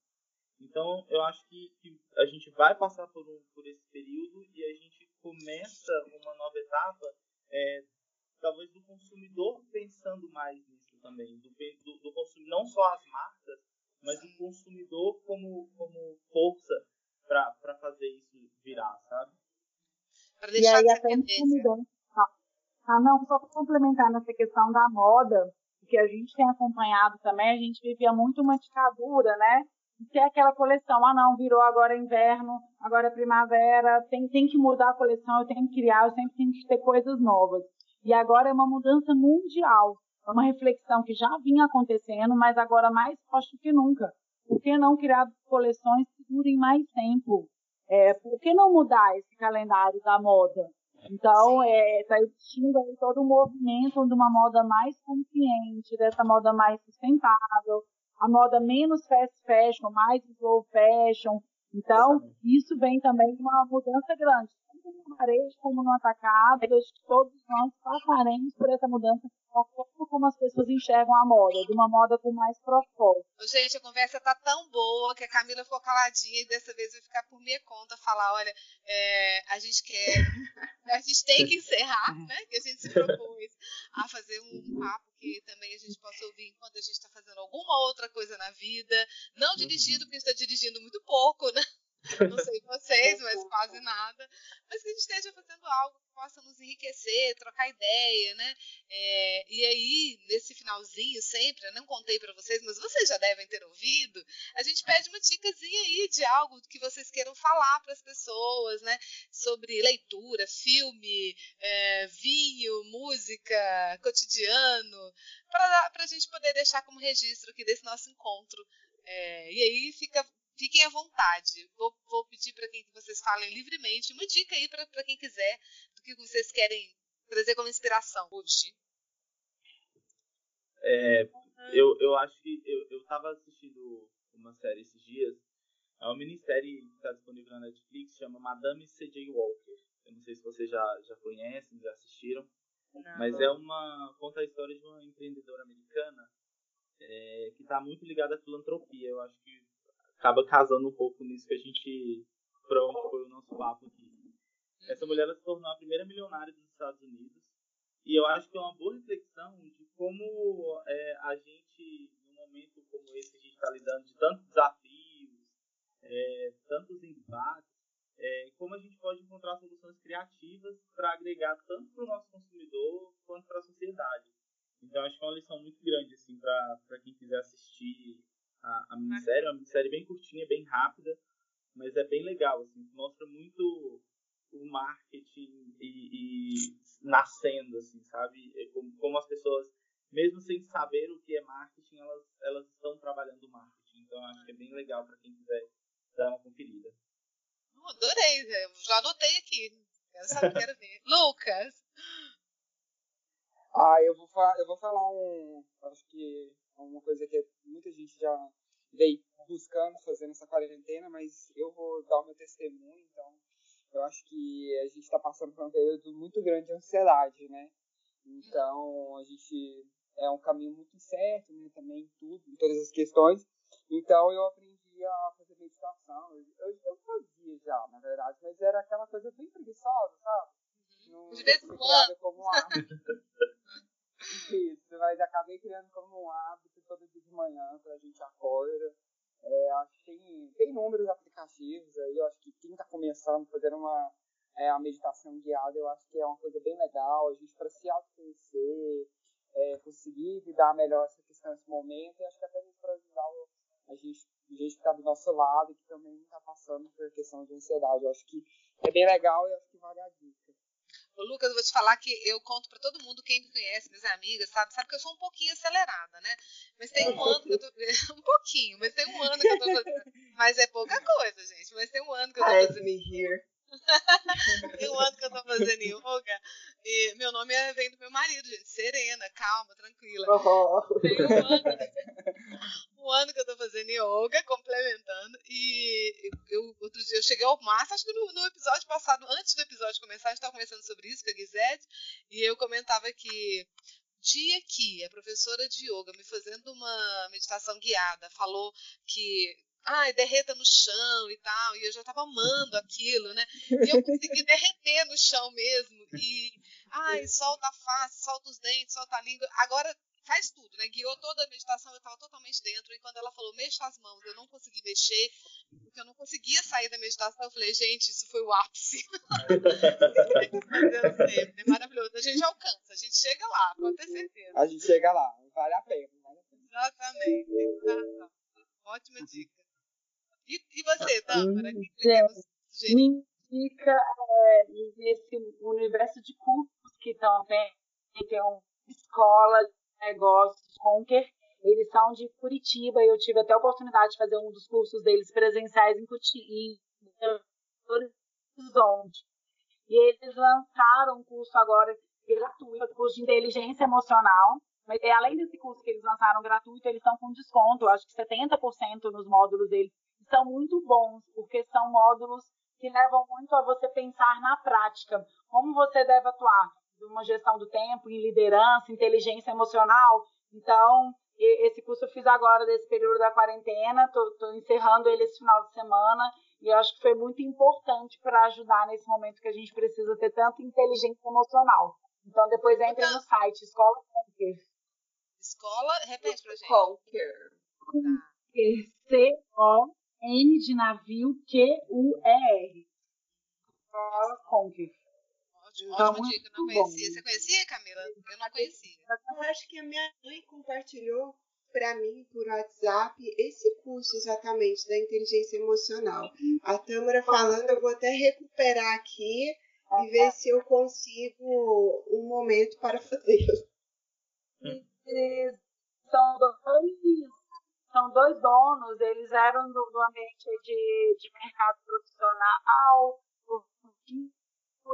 Então, eu acho que, que a gente vai passar por, um, por esse período e a gente começa uma nova etapa, é, talvez do consumidor pensando mais nisso também, do, do, do consumidor, não só as marcas, mas o consumidor como, como força para fazer isso virar, sabe? Para deixar e aí, até consumidor. Ah, não, só para complementar nessa questão da moda, que a gente tem acompanhado também, a gente vivia muito uma ditadura, né? De ter aquela coleção, ah não, virou agora inverno, agora é primavera, tem, tem que mudar a coleção, eu tenho que criar, eu sempre tenho que ter coisas novas. E agora é uma mudança mundial. É uma reflexão que já vinha acontecendo, mas agora mais forte que nunca. Por que não criar coleções que durem mais tempo? É, por que não mudar esse calendário da moda? Então, está é, tá existindo aí todo um movimento de uma moda mais consciente, dessa moda mais sustentável, a moda menos fast fashion, mais slow fashion. Então, isso vem também de uma mudança grande, tanto no varejo como no atacado. Eu acho que todos nós passaremos por essa mudança, como as pessoas enxergam a moda, de uma moda com mais propósito. Gente, a conversa tá tão boa que a Camila ficou caladinha e dessa vez vai ficar por minha conta falar, olha, é, a gente quer, a gente tem que encerrar, né? Que a gente se propôs a fazer um papo que também a gente possa ouvir enquanto a gente está fazendo alguma outra coisa na vida, não dirigindo, porque está dirigindo muito pouco, né? Não sei vocês, mas quase nada. Mas que a gente esteja fazendo algo que possa nos enriquecer, trocar ideia, né? É, e aí, nesse finalzinho, sempre, eu não contei para vocês, mas vocês já devem ter ouvido, a gente pede uma dicasinha aí de algo que vocês queiram falar para as pessoas, né? Sobre leitura, filme, é, vinho, música, cotidiano, para a gente poder deixar como registro aqui desse nosso encontro. É, e aí fica Fiquem à vontade. Vou, vou pedir para que vocês falem livremente uma dica aí para quem quiser do que vocês querem trazer como inspiração hoje. É, eu, eu acho que eu estava assistindo uma série esses dias. É uma minissérie que está disponível na Netflix, chama Madame C.J. Walker. Eu não sei se vocês já, já conhecem, já assistiram. Não. Mas é uma conta a história de uma empreendedora americana é, que está muito ligada à filantropia. Eu acho que acaba casando um pouco nisso que a gente. para onde foi o nosso papo aqui. Essa mulher se tornou a primeira milionária dos Estados Unidos. E eu acho que é uma boa reflexão de como é, a gente, num momento como esse, a gente está lidando de tantos desafios, é, tantos embates, é, como a gente pode encontrar soluções criativas para agregar tanto para o nosso consumidor quanto para a sociedade. Então, acho que é uma lição muito grande assim, para quem quiser assistir a, a minissérie. É uma minissérie bem curtinha, bem rápida, mas é bem legal. Assim, mostra muito o marketing e, e nascendo, assim, sabe? É como, como, as pessoas, mesmo sem saber o que é marketing, elas, elas estão trabalhando o marketing. Então, acho que é bem legal para quem quiser dar uma conferida. adorei, já anotei aqui. Quero saber, quero ver. Lucas! Ah, eu vou, eu vou falar um. Acho que uma coisa que muita gente já veio buscando fazer nessa quarentena, mas eu vou dar o meu testemunho, então eu acho que a gente está passando por um período muito grande de ansiedade, né? Então a gente é um caminho muito incerto, né? Também em tudo, em todas as questões. Então eu aprendi a fazer meditação. Eu, eu fazia já, na verdade, mas era aquela coisa bem preguiçosa, sabe? Não, de vez em quando. Como. Isso, mas acabei criando como um hábito todo dia de manhã, quando a gente acorda. É, acho que tem, tem inúmeros aplicativos aí, eu acho que quem está começando a fazer uma é, a meditação guiada, eu acho que é uma coisa bem legal, a gente para se autoconhecer, é, conseguir lidar melhor essa questão nesse momento, e acho que até mesmo para ajudar a gente, a gente que está do nosso lado e que também está passando por questão de ansiedade. Eu acho que é bem legal e acho que vale a dica. Ô, Lucas, eu vou te falar que eu conto para todo mundo, quem me conhece, minhas amigas, sabe, sabe que eu sou um pouquinho acelerada, né? Mas tem um ano que eu tô. um pouquinho, mas tem um ano que eu tô fazendo. Mas é pouca coisa, gente. Mas tem um ano que eu tô fazendo. me here. tem um ano que eu tô fazendo yoga. E meu nome é, vem do meu marido, gente. Serena, calma, tranquila. Tem um ano, um ano que eu tô fazendo yoga, complementando. Eu, cheguei ao máximo, acho que no, no, episódio passado, antes do episódio começar, a gente tava conversando sobre isso com a Guizete. E eu comentava que dia que a professora de yoga me fazendo uma meditação guiada falou que ai, derreta no chão e tal, e eu já tava amando aquilo, né? E eu consegui derreter no chão mesmo, e ai, solta a face, solta os dentes, solta a língua. Agora faz tudo, né? Guiou toda a meditação, eu estava totalmente dentro. E quando ela falou, mexa as mãos, eu não consegui mexer, porque eu não conseguia sair da meditação. Eu falei, gente, isso foi o ápice. é maravilhoso. A gente alcança, a gente chega lá, pode ter certeza. A gente chega lá, vale a pena. Vale a pena. Exatamente, exatamente. Ótima dica. E, e você, Tâmara? Gente, minha dica é nesse universo de cursos que também tem uma escola negócios Conquer. Eles são de Curitiba e eu tive até a oportunidade de fazer um dos cursos deles presenciais em Curitiba, Horizonte. E eles lançaram um curso agora gratuito, curso de inteligência emocional. Mas além desse curso que eles lançaram gratuito, eles estão com desconto, acho que 70% nos módulos deles são muito bons, porque são módulos que levam muito a você pensar na prática, como você deve atuar, uma gestão do tempo, em liderança, inteligência emocional. Então, esse curso eu fiz agora desse período da quarentena, estou encerrando ele esse final de semana e eu acho que foi muito importante para ajudar nesse momento que a gente precisa ter tanta inteligência emocional. Então depois entre no site Escola Conquer. Escola, repete pra gente. Conquer. C-O-N de navio Q-U-E-R. Escola Conquer. Ótimo, ótima dica, não conhecia. Bom. Você conhecia, Camila? Eu não conhecia. Eu acho que a minha mãe compartilhou para mim por WhatsApp esse curso exatamente da inteligência emocional. A Tâmara falando, eu vou até recuperar aqui e ver se eu consigo um momento para fazê-lo. São dois, são dois donos, eles eram do, do ambiente de, de mercado profissional,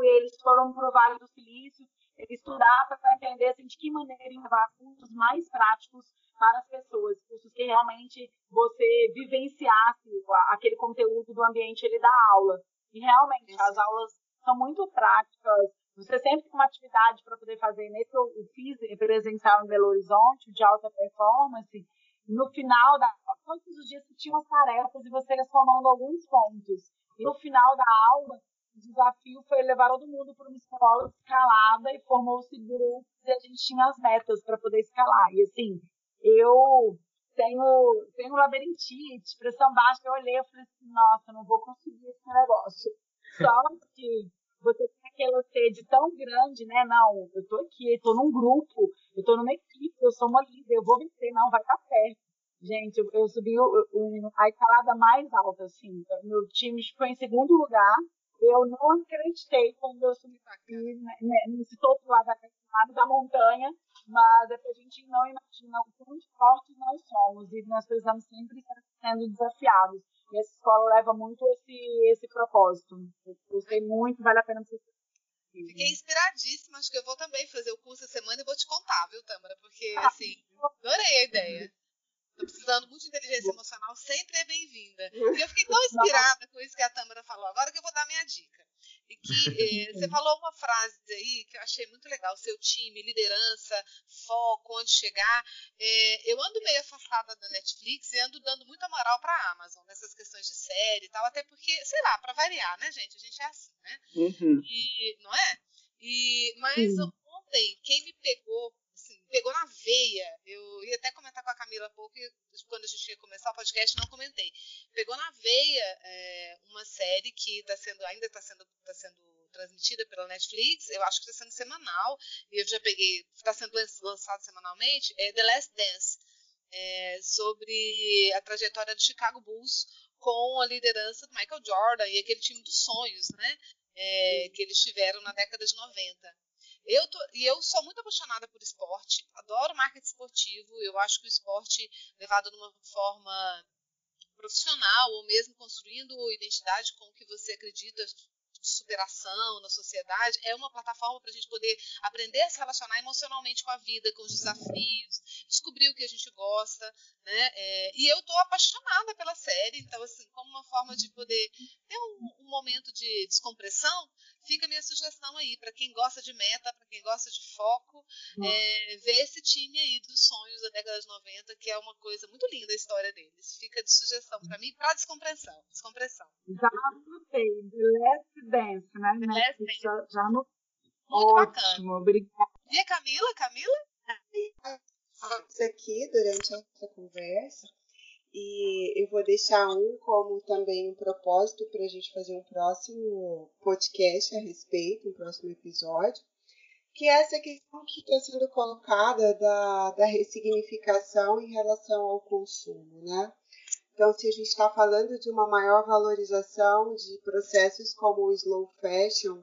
eles foram para o Vale do Silício, eles estudaram para entender assim, de que maneira levar cursos mais práticos para as pessoas, cursos que realmente você vivenciasse aquele conteúdo do ambiente ele da aula. E realmente, as aulas são muito práticas. Você sempre tem uma atividade para poder fazer. Nesse eu fiz presencial em Belo Horizonte, de alta performance. No final da todos os dias você tinha umas tarefas e você ia somando alguns pontos. E no final da aula, o desafio foi levar todo mundo para uma escola escalada e formou-se grupos e a gente tinha as metas para poder escalar. E assim, eu tenho, tenho labirintite, pressão baixa, eu olhei e falei assim, nossa, não vou conseguir esse negócio. Só que você tem aquela sede tão grande, né? Não, eu tô aqui, eu tô num grupo, eu tô numa equipe, eu sou uma líder, eu vou vencer, não, vai dar certo. Gente, eu, eu subi o, o, a escalada mais alta, assim. Meu time ficou em segundo lugar, eu não acreditei quando eu subi aqui, né, né, nesse topo lá da, da montanha, mas é a gente não imagina o quão fortes nós somos e nós precisamos sempre estar sendo desafiados. E essa escola leva muito esse, esse propósito. Eu gostei muito, vale a pena você Fiquei inspiradíssima, acho que eu vou também fazer o curso essa semana e vou te contar, viu, Tâmara? Porque, ah, assim, adorei a ideia. Tô precisando muito de inteligência emocional, sempre é bem-vinda. E eu fiquei tão inspirada com isso que a Tâmara falou, agora que eu vou dar minha dica. E que eh, você falou uma frase aí que eu achei muito legal: seu time, liderança, foco, onde chegar. Eh, eu ando meio afastada da Netflix e ando dando muita moral para a Amazon nessas questões de série e tal, até porque, sei lá, para variar, né, gente? A gente é assim, né? Uhum. E, não é? E, mas uhum. ontem, quem me pegou pegou na veia. Eu ia até comentar com a Camila há pouco, quando a gente ia começar o podcast, não comentei. Pegou na veia é, uma série que tá sendo, ainda está sendo, tá sendo transmitida pela Netflix, eu acho que está sendo semanal, e eu já peguei, está sendo lançado semanalmente, é The Last Dance, é, sobre a trajetória do Chicago Bulls com a liderança do Michael Jordan e aquele time dos sonhos, né? É, que eles tiveram na década de 90. Eu tô, e eu sou muito apaixonada por esporte, adoro marketing esportivo, eu acho que o esporte levado de uma forma profissional ou mesmo construindo identidade com o que você acredita superação na sociedade, é uma plataforma para a gente poder aprender a se relacionar emocionalmente com a vida, com os desafios, descobrir o que a gente gosta, né? É, e eu estou apaixonada pela série, então, assim, como uma forma de poder ter um, um momento de descompressão, fica a minha sugestão aí, para quem gosta de meta, para quem gosta de foco, é, ver esse time aí dos sonhos da década de 90, que é uma coisa muito linda a história deles. Fica de sugestão para mim, para descompressão. descompressão. Já anotei, Last Dance, né? Last Dance. Já, já no... Muito Ótimo, bacana. obrigada. E a Camila? Camila? Isso aqui durante essa conversa e eu vou deixar um como também um propósito para a gente fazer um próximo podcast a respeito, um próximo episódio, que é essa questão que está sendo colocada da, da ressignificação em relação ao consumo, né? Então, se a gente está falando de uma maior valorização de processos como o slow fashion,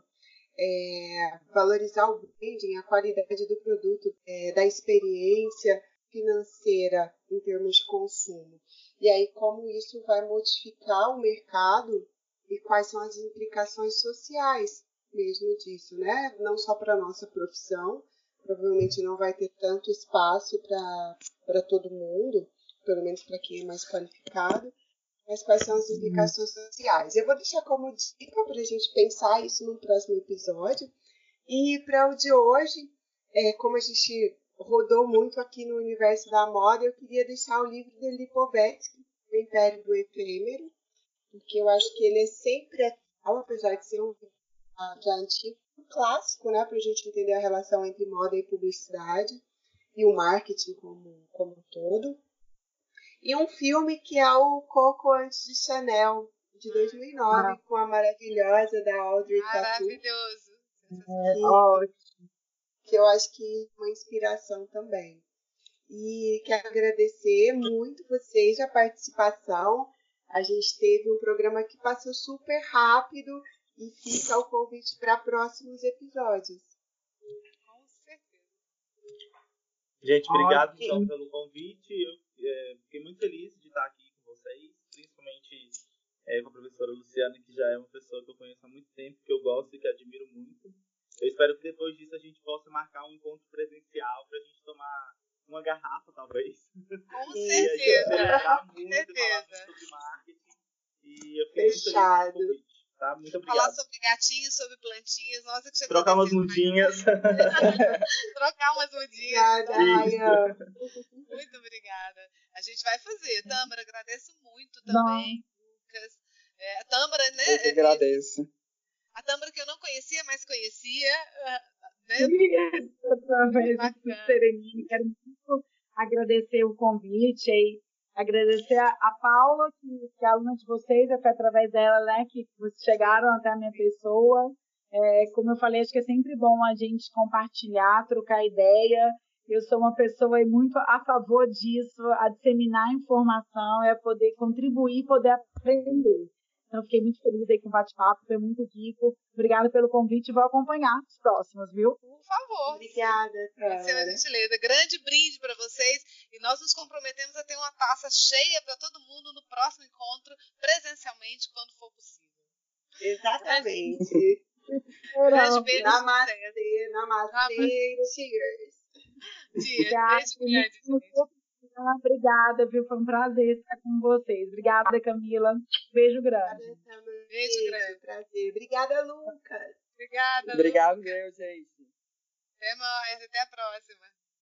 é, valorizar o branding, a qualidade do produto, é, da experiência financeira em termos de consumo. E aí, como isso vai modificar o mercado e quais são as implicações sociais mesmo disso, né? Não só para a nossa profissão, provavelmente não vai ter tanto espaço para todo mundo, pelo menos para quem é mais qualificado, mas quais são as implicações sociais. Eu vou deixar como dica para a gente pensar isso no próximo episódio. E para o de hoje, é, como a gente rodou muito aqui no universo da moda, eu queria deixar o livro do Lipovetsky, O Império do Efêmero, porque eu acho que ele é sempre atual, apesar de ser um já antigo, um clássico, né, para a gente entender a relação entre moda e publicidade e o marketing como, como um todo. E um filme que é o Coco Antes de Chanel, de 2009, ah. com a maravilhosa da Audrey Maravilhoso. Ótimo. Que eu acho que é uma inspiração também. E quero agradecer muito vocês a participação. A gente teve um programa que passou super rápido e fica o convite para próximos episódios. Com certeza. Gente, obrigado então pelo convite. Eu é, fiquei muito feliz de estar aqui com vocês, principalmente é, com a professora Luciana, que já é uma pessoa que eu conheço há muito tempo, que eu gosto e que admiro muito. Eu espero que depois disso a gente possa marcar um encontro presencial para a gente tomar uma garrafa, talvez. Com certeza. Com certeza. sobre marketing. E eu fiquei Fechado. muito feliz Tá? Muito obrigado. Falar sobre gatinhos, sobre plantinhas. Nossa, que Trocar umas mudinhas. Trocar umas mudinhas. Obrigada, Muito obrigada. A gente vai fazer. Tâmara, agradeço muito também. Lucas. É, a Tâmara, né? Eu que agradeço. A Tâmara que eu não conhecia, mas conhecia. Né? Através do Serenini. Quero muito agradecer o convite aí agradecer a, Paula, que, que é aluna de vocês, é através dela né, que vocês chegaram até a minha pessoa. É, como eu falei, acho que é sempre bom a gente compartilhar, trocar ideia. Eu sou uma pessoa muito a favor disso, a disseminar informação, é poder contribuir, poder aprender. Então, fiquei muito feliz aí com o bate-papo, foi muito rico. Obrigada pelo convite vou acompanhar os próximos, viu? Por favor. Obrigada, uma gentileza. Grande brinde para vocês e nós nos comprometemos a ter uma taça cheia para todo mundo no próximo encontro, presencialmente, quando for possível. Exatamente. Grande beijo. Namastê, namastê, cheers. Cheers. Beijo grande, gente. Obrigada, viu? Foi um prazer estar com vocês. Obrigada, Camila. Beijo grande. Beijo, Beijo grande. Prazer. Obrigada, Lucas. Obrigada. Obrigado, Lucas. meu, gente. Até mais. Até a próxima.